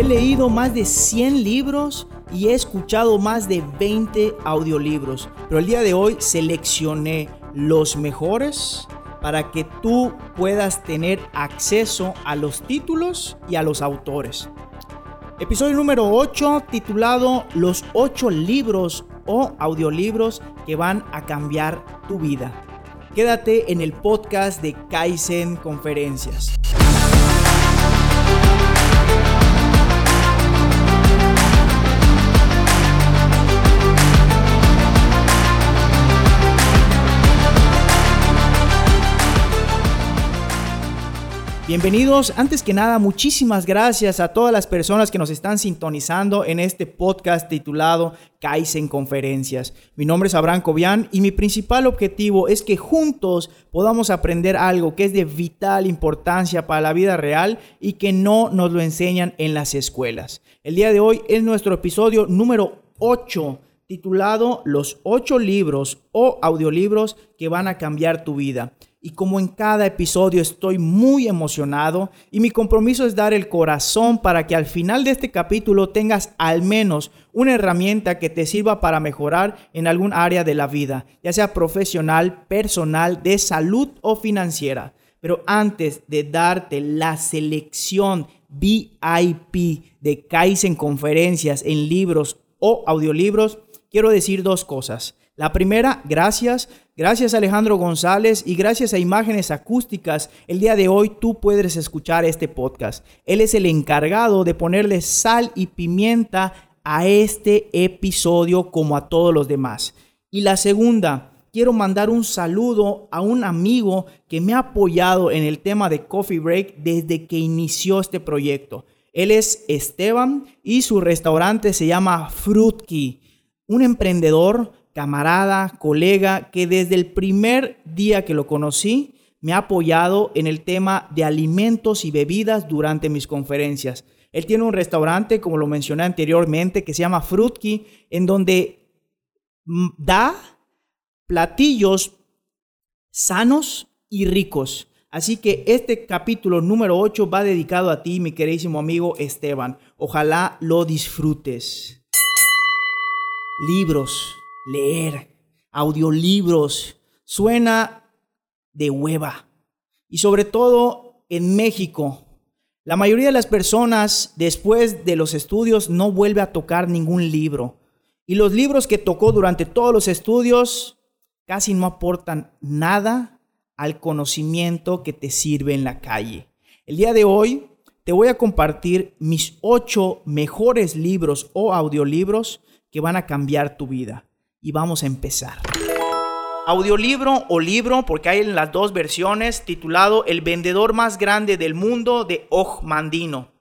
He leído más de 100 libros y he escuchado más de 20 audiolibros, pero el día de hoy seleccioné los mejores para que tú puedas tener acceso a los títulos y a los autores. Episodio número 8 titulado Los 8 libros o audiolibros que van a cambiar tu vida. Quédate en el podcast de Kaizen Conferencias. Bienvenidos. Antes que nada, muchísimas gracias a todas las personas que nos están sintonizando en este podcast titulado Kaizen Conferencias. Mi nombre es Abraham Cobian y mi principal objetivo es que juntos podamos aprender algo que es de vital importancia para la vida real y que no nos lo enseñan en las escuelas. El día de hoy es nuestro episodio número 8 titulado Los 8 libros o audiolibros que van a cambiar tu vida y como en cada episodio estoy muy emocionado y mi compromiso es dar el corazón para que al final de este capítulo tengas al menos una herramienta que te sirva para mejorar en algún área de la vida, ya sea profesional, personal, de salud o financiera. Pero antes de darte la selección VIP de Kaizen conferencias en libros o audiolibros, quiero decir dos cosas. La primera, gracias. Gracias Alejandro González y gracias a Imágenes Acústicas, el día de hoy tú puedes escuchar este podcast. Él es el encargado de ponerle sal y pimienta a este episodio como a todos los demás. Y la segunda, quiero mandar un saludo a un amigo que me ha apoyado en el tema de Coffee Break desde que inició este proyecto. Él es Esteban y su restaurante se llama Fruitki, un emprendedor camarada, colega, que desde el primer día que lo conocí me ha apoyado en el tema de alimentos y bebidas durante mis conferencias. Él tiene un restaurante, como lo mencioné anteriormente, que se llama Frutki, en donde mm, da platillos sanos y ricos. Así que este capítulo número 8 va dedicado a ti, mi queridísimo amigo Esteban. Ojalá lo disfrutes. Libros leer, audiolibros, suena de hueva. Y sobre todo en México, la mayoría de las personas después de los estudios no vuelve a tocar ningún libro. Y los libros que tocó durante todos los estudios casi no aportan nada al conocimiento que te sirve en la calle. El día de hoy te voy a compartir mis ocho mejores libros o audiolibros que van a cambiar tu vida y vamos a empezar. Audiolibro o libro, porque hay en las dos versiones, titulado El vendedor más grande del mundo de Og Mandino.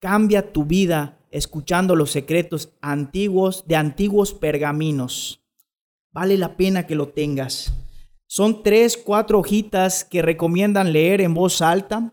Cambia tu vida escuchando los secretos antiguos de antiguos pergaminos. Vale la pena que lo tengas. Son tres, cuatro hojitas que recomiendan leer en voz alta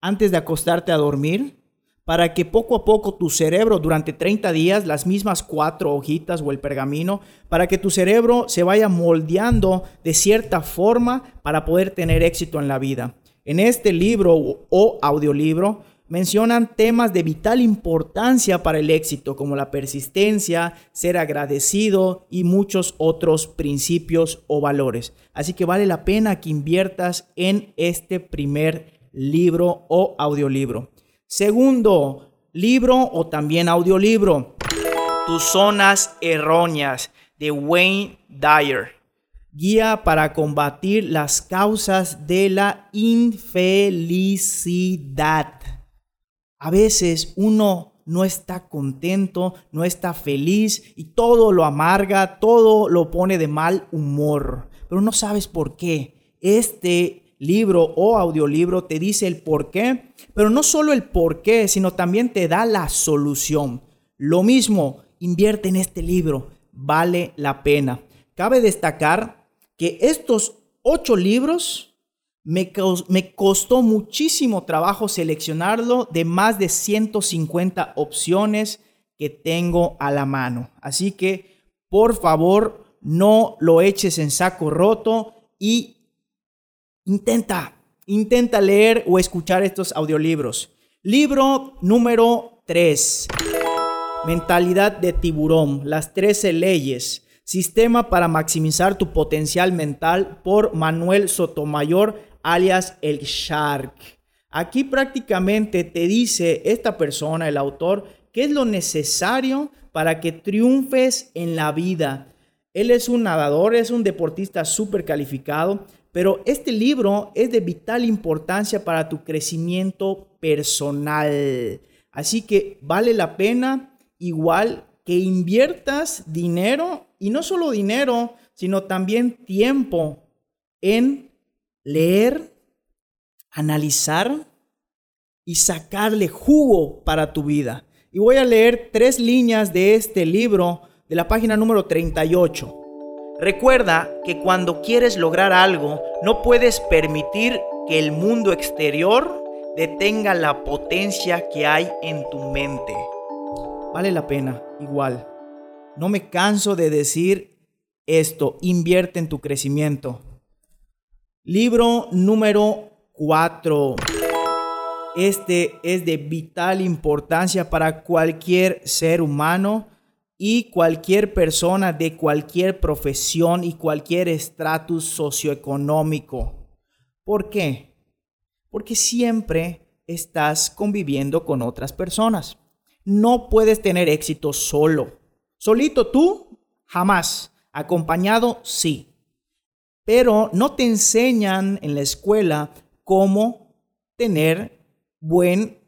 antes de acostarte a dormir para que poco a poco tu cerebro durante 30 días, las mismas cuatro hojitas o el pergamino, para que tu cerebro se vaya moldeando de cierta forma para poder tener éxito en la vida. En este libro o audiolibro mencionan temas de vital importancia para el éxito, como la persistencia, ser agradecido y muchos otros principios o valores. Así que vale la pena que inviertas en este primer libro o audiolibro. Segundo, libro o también audiolibro. Tus zonas erróneas de Wayne Dyer. Guía para combatir las causas de la infelicidad. A veces uno no está contento, no está feliz y todo lo amarga, todo lo pone de mal humor, pero no sabes por qué. Este libro o audiolibro te dice el por qué, pero no solo el por qué, sino también te da la solución. Lo mismo, invierte en este libro, vale la pena. Cabe destacar que estos ocho libros me, me costó muchísimo trabajo seleccionarlo de más de 150 opciones que tengo a la mano. Así que, por favor, no lo eches en saco roto y Intenta, intenta leer o escuchar estos audiolibros. Libro número 3. Mentalidad de tiburón, las 13 leyes. Sistema para maximizar tu potencial mental por Manuel Sotomayor, alias el Shark. Aquí prácticamente te dice esta persona, el autor, qué es lo necesario para que triunfes en la vida. Él es un nadador, es un deportista súper calificado, pero este libro es de vital importancia para tu crecimiento personal. Así que vale la pena igual que inviertas dinero y no solo dinero, sino también tiempo en leer, analizar y sacarle jugo para tu vida. Y voy a leer tres líneas de este libro de la página número 38. Recuerda que cuando quieres lograr algo, no puedes permitir que el mundo exterior detenga la potencia que hay en tu mente. Vale la pena, igual. No me canso de decir esto, invierte en tu crecimiento. Libro número 4. Este es de vital importancia para cualquier ser humano y cualquier persona de cualquier profesión y cualquier estatus socioeconómico. ¿Por qué? Porque siempre estás conviviendo con otras personas. No puedes tener éxito solo. Solito tú, jamás. Acompañado, sí. Pero no te enseñan en la escuela cómo tener buen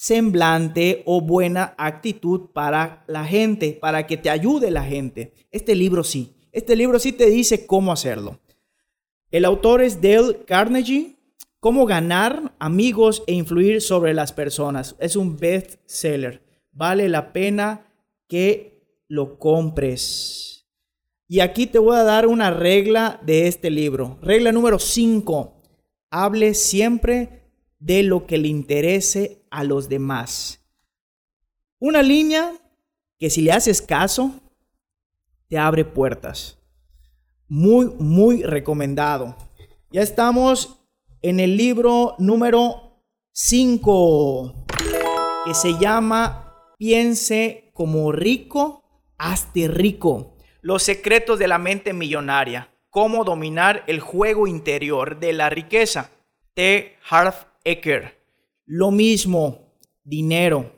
semblante o buena actitud para la gente, para que te ayude la gente. Este libro sí, este libro sí te dice cómo hacerlo. El autor es Dale Carnegie, Cómo ganar amigos e influir sobre las personas. Es un best seller. Vale la pena que lo compres. Y aquí te voy a dar una regla de este libro. Regla número 5. Hable siempre de lo que le interese a los demás. Una línea que si le haces caso, te abre puertas. Muy, muy recomendado. Ya estamos en el libro número 5, que se llama Piense como rico, hazte rico. Los secretos de la mente millonaria. Cómo dominar el juego interior de la riqueza. T. Harv Ecker. Lo mismo, dinero.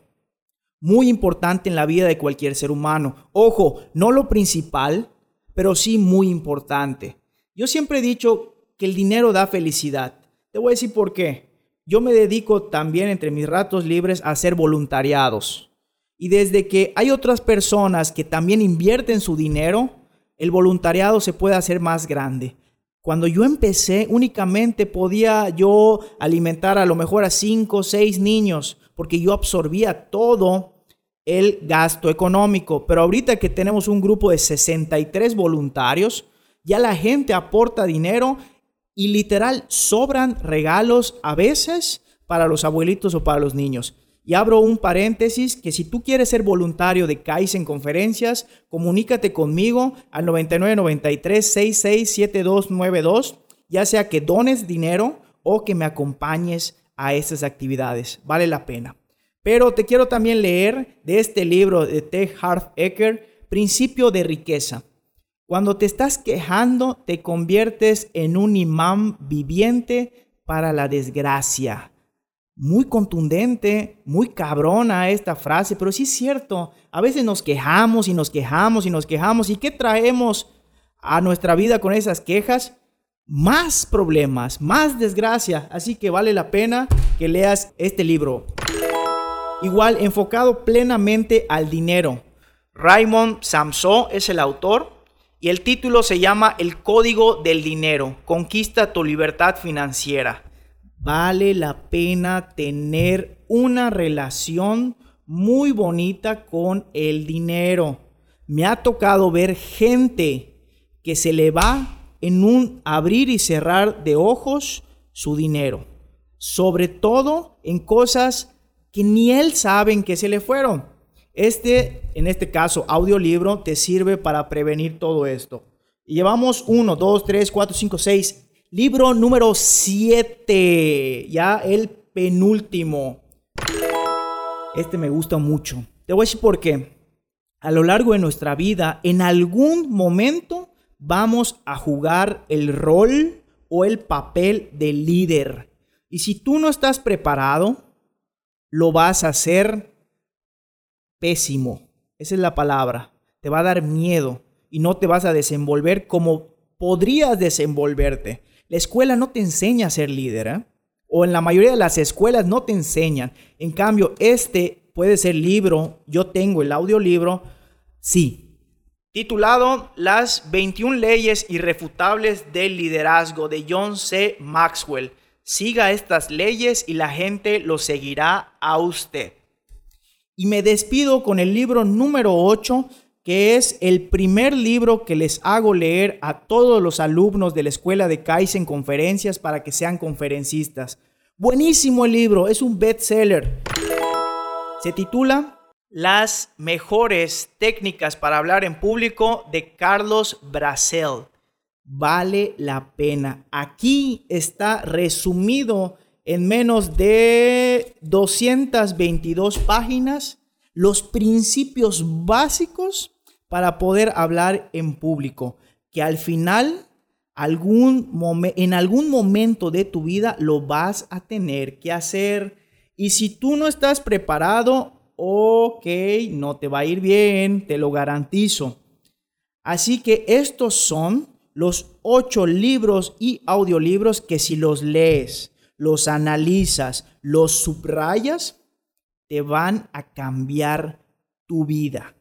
Muy importante en la vida de cualquier ser humano. Ojo, no lo principal, pero sí muy importante. Yo siempre he dicho que el dinero da felicidad. Te voy a decir por qué. Yo me dedico también entre mis ratos libres a hacer voluntariados. Y desde que hay otras personas que también invierten su dinero, el voluntariado se puede hacer más grande. Cuando yo empecé, únicamente podía yo alimentar a lo mejor a cinco o seis niños, porque yo absorbía todo el gasto económico. Pero ahorita que tenemos un grupo de 63 voluntarios, ya la gente aporta dinero y literal sobran regalos a veces para los abuelitos o para los niños. Y abro un paréntesis que si tú quieres ser voluntario de Kaizen Conferencias, comunícate conmigo al 9993 ya sea que dones dinero o que me acompañes a estas actividades. Vale la pena. Pero te quiero también leer de este libro de T. Harv Eker, Principio de riqueza. Cuando te estás quejando, te conviertes en un imán viviente para la desgracia muy contundente, muy cabrona esta frase, pero sí es cierto. A veces nos quejamos y nos quejamos y nos quejamos. ¿Y qué traemos a nuestra vida con esas quejas? Más problemas, más desgracia. Así que vale la pena que leas este libro. Igual, enfocado plenamente al dinero. Raymond Samson es el autor y el título se llama El Código del Dinero. Conquista tu libertad financiera vale la pena tener una relación muy bonita con el dinero. Me ha tocado ver gente que se le va en un abrir y cerrar de ojos su dinero. Sobre todo en cosas que ni él sabe que se le fueron. Este, en este caso, audiolibro, te sirve para prevenir todo esto. Llevamos 1, 2, 3, 4, 5, 6, Libro número 7, ya el penúltimo. Este me gusta mucho. Te voy a decir por qué. A lo largo de nuestra vida, en algún momento vamos a jugar el rol o el papel de líder. Y si tú no estás preparado, lo vas a hacer pésimo. Esa es la palabra. Te va a dar miedo y no te vas a desenvolver como podrías desenvolverte. La escuela no te enseña a ser líder, ¿eh? o en la mayoría de las escuelas no te enseñan. En cambio, este puede ser libro, yo tengo el audiolibro, sí. Titulado Las 21 leyes irrefutables del liderazgo de John C. Maxwell. Siga estas leyes y la gente lo seguirá a usted. Y me despido con el libro número 8 que es el primer libro que les hago leer a todos los alumnos de la escuela de Kaizen Conferencias para que sean conferencistas. Buenísimo el libro, es un bestseller. Se titula Las mejores técnicas para hablar en público de Carlos Brasel. Vale la pena. Aquí está resumido en menos de 222 páginas los principios básicos para poder hablar en público, que al final algún en algún momento de tu vida lo vas a tener que hacer. Y si tú no estás preparado, ok, no te va a ir bien, te lo garantizo. Así que estos son los ocho libros y audiolibros que si los lees, los analizas, los subrayas, te van a cambiar tu vida.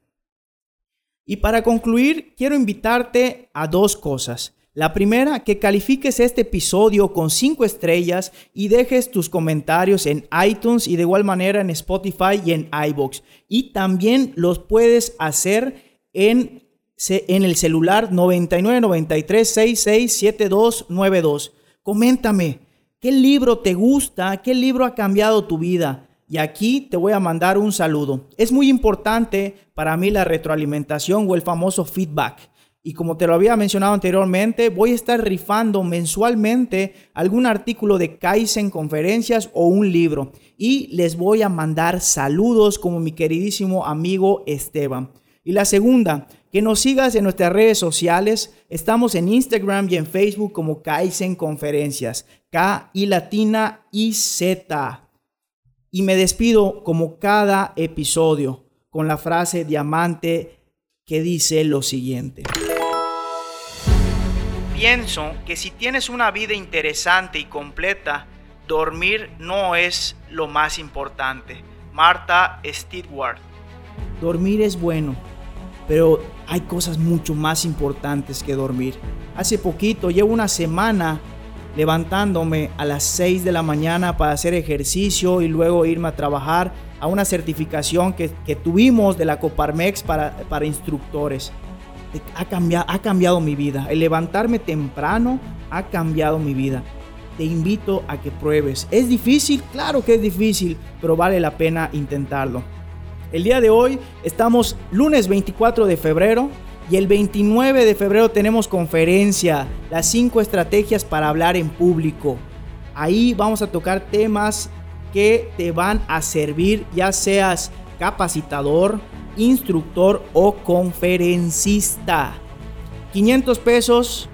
Y para concluir, quiero invitarte a dos cosas. La primera, que califiques este episodio con cinco estrellas y dejes tus comentarios en iTunes y de igual manera en Spotify y en iBox. Y también los puedes hacer en, en el celular 9993667292. Coméntame, ¿qué libro te gusta? ¿Qué libro ha cambiado tu vida? Y aquí te voy a mandar un saludo. Es muy importante para mí la retroalimentación o el famoso feedback. Y como te lo había mencionado anteriormente, voy a estar rifando mensualmente algún artículo de Kaizen, conferencias o un libro. Y les voy a mandar saludos como mi queridísimo amigo Esteban. Y la segunda, que nos sigas en nuestras redes sociales. Estamos en Instagram y en Facebook como Kaizen Conferencias. K y latina y Z. Y me despido como cada episodio con la frase diamante que dice lo siguiente. Pienso que si tienes una vida interesante y completa, dormir no es lo más importante. Marta Stewart. Dormir es bueno, pero hay cosas mucho más importantes que dormir. Hace poquito, llevo una semana levantándome a las 6 de la mañana para hacer ejercicio y luego irme a trabajar a una certificación que, tuvimos de la Coparmex para, para instructores. Ha cambiado, ha cambiado mi vida. El levantarme temprano ha cambiado mi vida. Te invito a que pruebes. ¿Es difícil? Claro que es difícil, pero vale la pena intentarlo. El día de hoy estamos lunes 24 de febrero y el 29 de febrero tenemos conferencia, las 5 estrategias para hablar en público. Ahí vamos a tocar temas que te van a servir, ya seas capacitador, instructor o conferencista. 500 pesos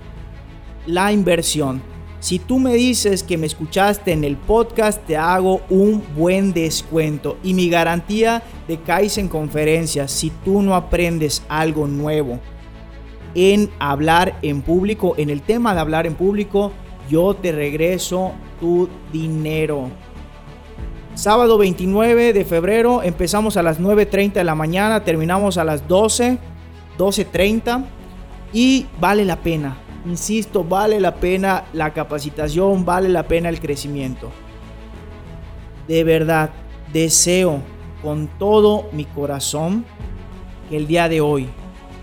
la inversión. Si tú me dices que me escuchaste en el podcast, te hago un buen descuento. Y mi garantía de Kaizen Conferencias, si tú no aprendes algo nuevo en hablar en público, en el tema de hablar en público, yo te regreso tu dinero. Sábado 29 de febrero empezamos a las 9.30 de la mañana, terminamos a las 12, 12.30 y vale la pena Insisto, vale la pena la capacitación, vale la pena el crecimiento. De verdad, deseo con todo mi corazón que el día de hoy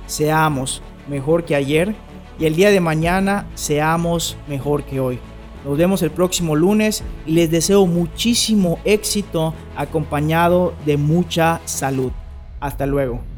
seamos mejor que ayer y el día de mañana seamos mejor que hoy. Nos vemos el próximo lunes y les deseo muchísimo éxito acompañado de mucha salud. Hasta luego.